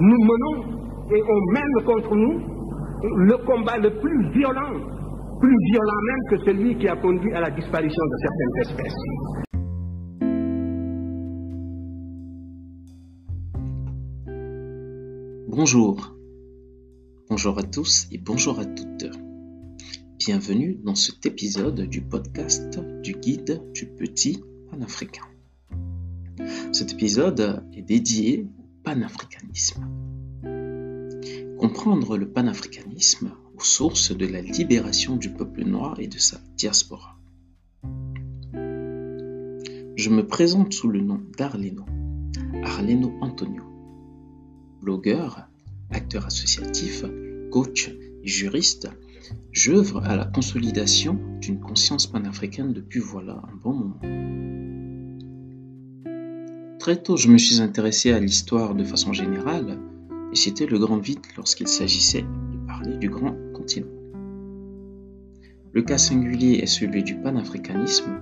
nous menons et on mène contre nous le combat le plus violent, plus violent même que celui qui a conduit à la disparition de certaines espèces. Bonjour. Bonjour à tous et bonjour à toutes. Bienvenue dans cet épisode du podcast du guide du petit panafricain. Cet épisode est dédié panafricanisme. Comprendre le panafricanisme aux sources de la libération du peuple noir et de sa diaspora. Je me présente sous le nom d'Arleno, Arleno Antonio. Blogueur, acteur associatif, coach et juriste, j'œuvre à la consolidation d'une conscience panafricaine depuis voilà un bon moment. Très tôt, je me suis intéressé à l'histoire de façon générale, et c'était le grand vide lorsqu'il s'agissait de parler du grand continent. Le cas singulier est celui du panafricanisme,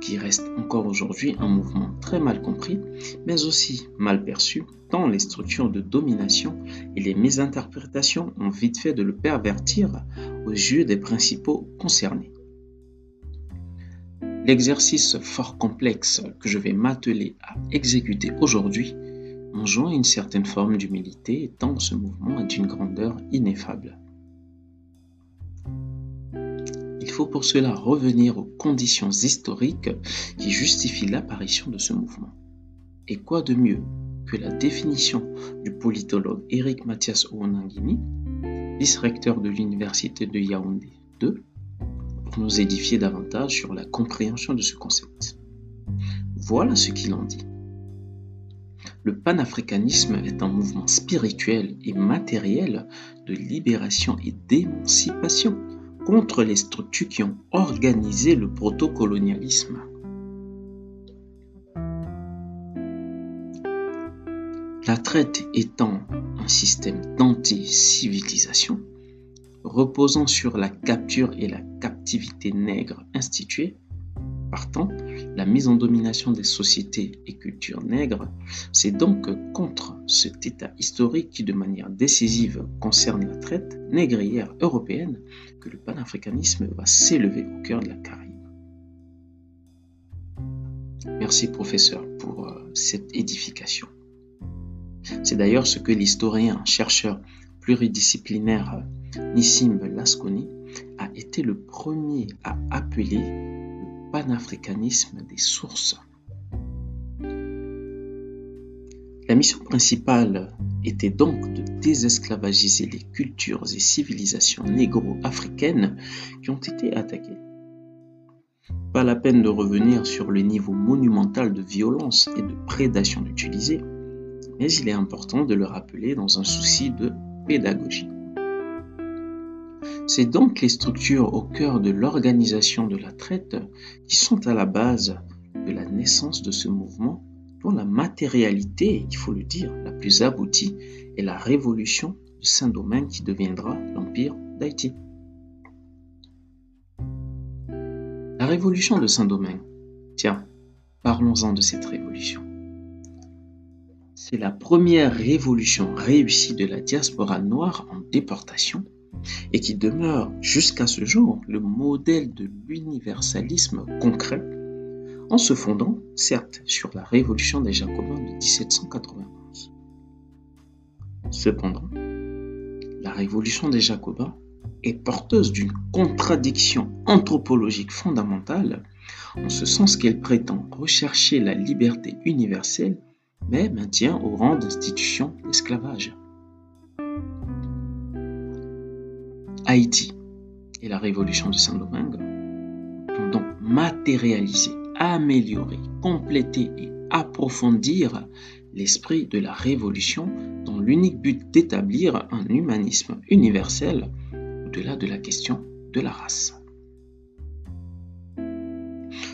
qui reste encore aujourd'hui un mouvement très mal compris, mais aussi mal perçu, tant les structures de domination et les mésinterprétations ont vite fait de le pervertir aux yeux des principaux concernés. L'exercice fort complexe que je vais m'atteler à exécuter aujourd'hui enjoint une certaine forme d'humilité tant ce mouvement est d'une grandeur ineffable. Il faut pour cela revenir aux conditions historiques qui justifient l'apparition de ce mouvement. Et quoi de mieux que la définition du politologue Eric Mathias Ouonangini, vice-recteur de l'université de Yaoundé 2, nous édifier davantage sur la compréhension de ce concept. Voilà ce qu'il en dit. Le panafricanisme est un mouvement spirituel et matériel de libération et d'émancipation contre les structures qui ont organisé le protocolonialisme. La traite étant un système d'anti-civilisation, reposant sur la capture et la captivité nègre instituée, partant, la mise en domination des sociétés et cultures nègres, c'est donc contre cet état historique qui de manière décisive concerne la traite négrière européenne que le panafricanisme va s'élever au cœur de la Caraïbe. Merci professeur pour euh, cette édification. C'est d'ailleurs ce que l'historien, chercheur pluridisciplinaire Nissim Lasconi a été le premier à appeler le panafricanisme des sources. La mission principale était donc de désesclavagiser les cultures et civilisations négro-africaines qui ont été attaquées. Pas la peine de revenir sur le niveau monumental de violence et de prédation utilisé, mais il est important de le rappeler dans un souci de pédagogie. C'est donc les structures au cœur de l'organisation de la traite qui sont à la base de la naissance de ce mouvement dont la matérialité, il faut le dire, la plus aboutie est la révolution de Saint-Domingue qui deviendra l'Empire d'Haïti. La révolution de Saint-Domingue. Tiens, parlons-en de cette révolution. C'est la première révolution réussie de la diaspora noire en déportation et qui demeure jusqu'à ce jour le modèle de l'universalisme concret en se fondant, certes, sur la révolution des Jacobins de 1791. Cependant, la révolution des Jacobins est porteuse d'une contradiction anthropologique fondamentale, en ce sens qu'elle prétend rechercher la liberté universelle, mais maintient au rang d'institution l'esclavage. Haïti et la révolution de Saint-Domingue ont donc matérialisé, amélioré, complété et approfondir l'esprit de la révolution dans l'unique but d'établir un humanisme universel au-delà de la question de la race.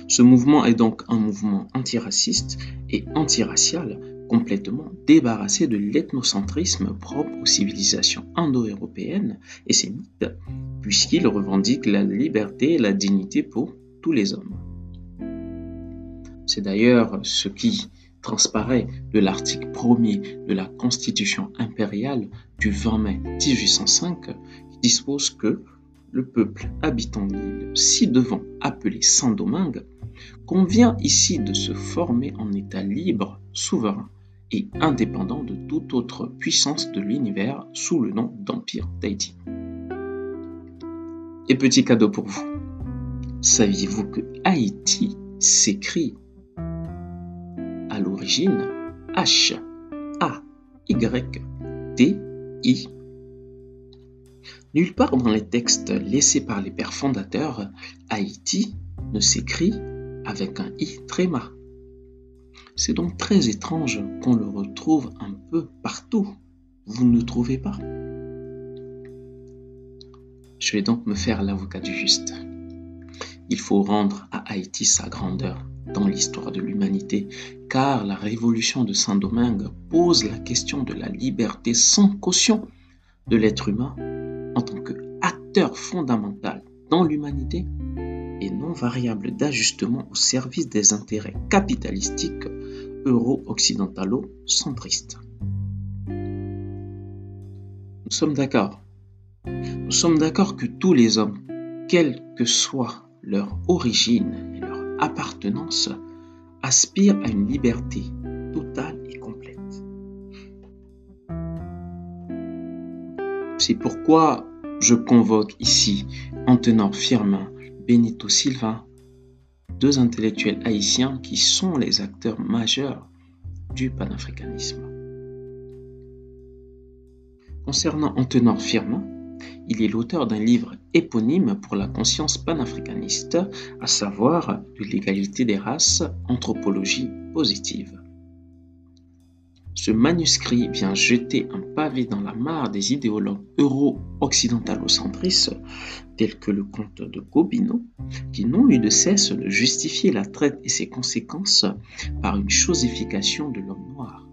Ce mouvement est donc un mouvement antiraciste et antiracial complètement débarrassé de l'ethnocentrisme propre aux civilisations indo-européennes et sémites, puisqu'il revendique la liberté et la dignité pour tous les hommes. C'est d'ailleurs ce qui transparaît de l'article 1er de la Constitution impériale du 20 mai 1805 qui dispose que le peuple habitant l'île ci-devant appelé Saint-Domingue convient ici de se former en État libre, souverain et indépendant de toute autre puissance de l'univers sous le nom d'Empire d'Haïti. Et petit cadeau pour vous, saviez-vous que Haïti s'écrit à l'origine H A Y T I? Nulle part dans les textes laissés par les pères fondateurs, Haïti ne s'écrit avec un i tréma. C'est donc très étrange qu'on le retrouve un peu partout. Vous ne trouvez pas Je vais donc me faire l'avocat du juste. Il faut rendre à Haïti sa grandeur dans l'histoire de l'humanité, car la révolution de Saint-Domingue pose la question de la liberté sans caution de l'être humain en tant qu'acteur fondamental dans l'humanité et non variable d'ajustement au service des intérêts capitalistiques euro-occidentalo-centristes. Nous sommes d'accord. Nous sommes d'accord que tous les hommes, quelle que soit leur origine et leur appartenance, aspirent à une liberté totale et complète. C'est pourquoi je convoque ici Antenor Firmin, Benito Silva, deux intellectuels haïtiens qui sont les acteurs majeurs du panafricanisme. Concernant Antenor Firmin, il est l'auteur d'un livre éponyme pour la conscience panafricaniste, à savoir de l'égalité des races, anthropologie positive. Ce manuscrit vient jeter un pavé dans la mare des idéologues euro-occidentalocentristes tels que le comte de Gobineau, qui n'ont eu de cesse de justifier la traite et ses conséquences par une chosification de l'homme noir.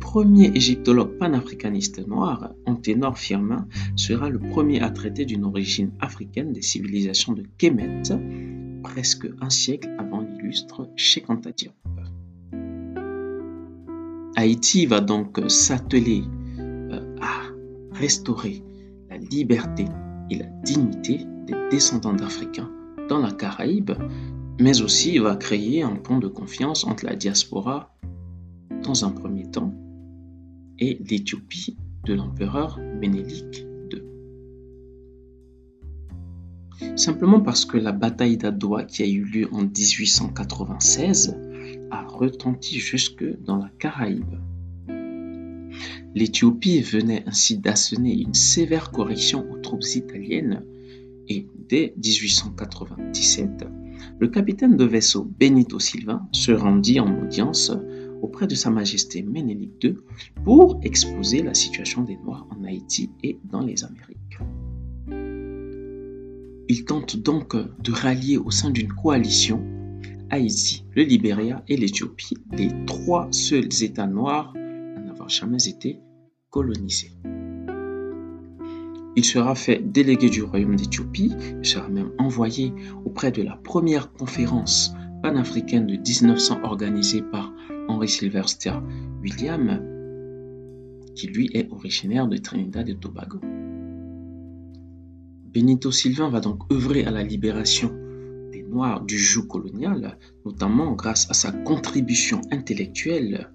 Premier égyptologue panafricaniste noir, Anténor Firmin sera le premier à traiter d'une origine africaine des civilisations de Kemet, presque un siècle avant l'illustre Cheikh Anta Diop. Haïti va donc s'atteler euh, à restaurer la liberté et la dignité des descendants d'Africains dans la Caraïbe, mais aussi va créer un pont de confiance entre la diaspora dans un premier temps et l'Éthiopie de l'empereur Ménélique II. Simplement parce que la bataille d'Adoua qui a eu lieu en 1896 retenti jusque dans la Caraïbe. L'Éthiopie venait ainsi d'assener une sévère correction aux troupes italiennes et dès 1897, le capitaine de vaisseau Benito Silva se rendit en audience auprès de Sa Majesté Ménélique II pour exposer la situation des Noirs en Haïti et dans les Amériques. Il tente donc de rallier au sein d'une coalition Haïti, le Libéria et l'Éthiopie, les trois seuls États noirs à n'avoir jamais été colonisés. Il sera fait délégué du royaume d'Éthiopie, il sera même envoyé auprès de la première conférence panafricaine de 1900 organisée par Henry Sylvester William, qui lui est originaire de Trinidad et Tobago. Benito Sylvain va donc œuvrer à la libération des Noirs du joug colonial, notamment grâce à sa contribution intellectuelle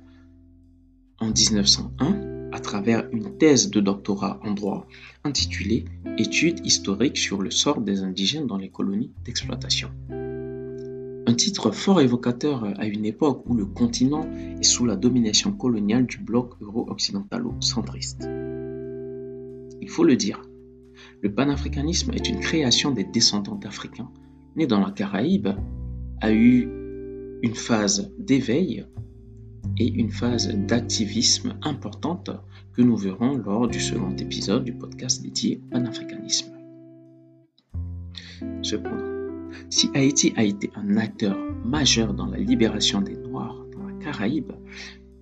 en 1901 à travers une thèse de doctorat en droit intitulée Études historiques sur le sort des indigènes dans les colonies d'exploitation. Un titre fort évocateur à une époque où le continent est sous la domination coloniale du bloc euro-occidentalo-centriste. Il faut le dire, le panafricanisme est une création des descendants d'Africains nés dans la Caraïbe, a eu une phase d'éveil et une phase d'activisme importante que nous verrons lors du second épisode du podcast dédié au panafricanisme. Cependant, si Haïti a été un acteur majeur dans la libération des Noirs dans la Caraïbe,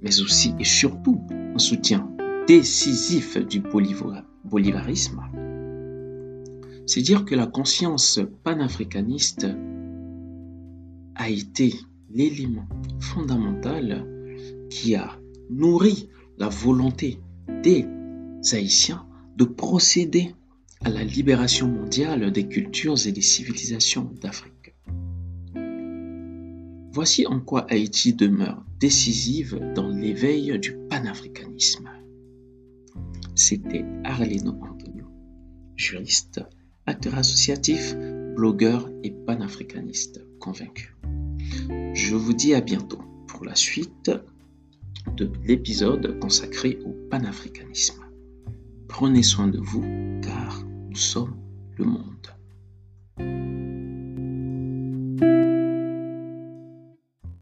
mais aussi et surtout un soutien décisif du bolivarisme, c'est dire que la conscience panafricaniste a été l'élément fondamental qui a nourri la volonté des Haïtiens de procéder à la libération mondiale des cultures et des civilisations d'Afrique. Voici en quoi Haïti demeure décisive dans l'éveil du panafricanisme. C'était Arleno Antonio, juriste, acteur associatif, blogueur et panafricaniste convaincu. Je vous dis à bientôt pour la suite de l'épisode consacré au panafricanisme. Prenez soin de vous car nous sommes le monde.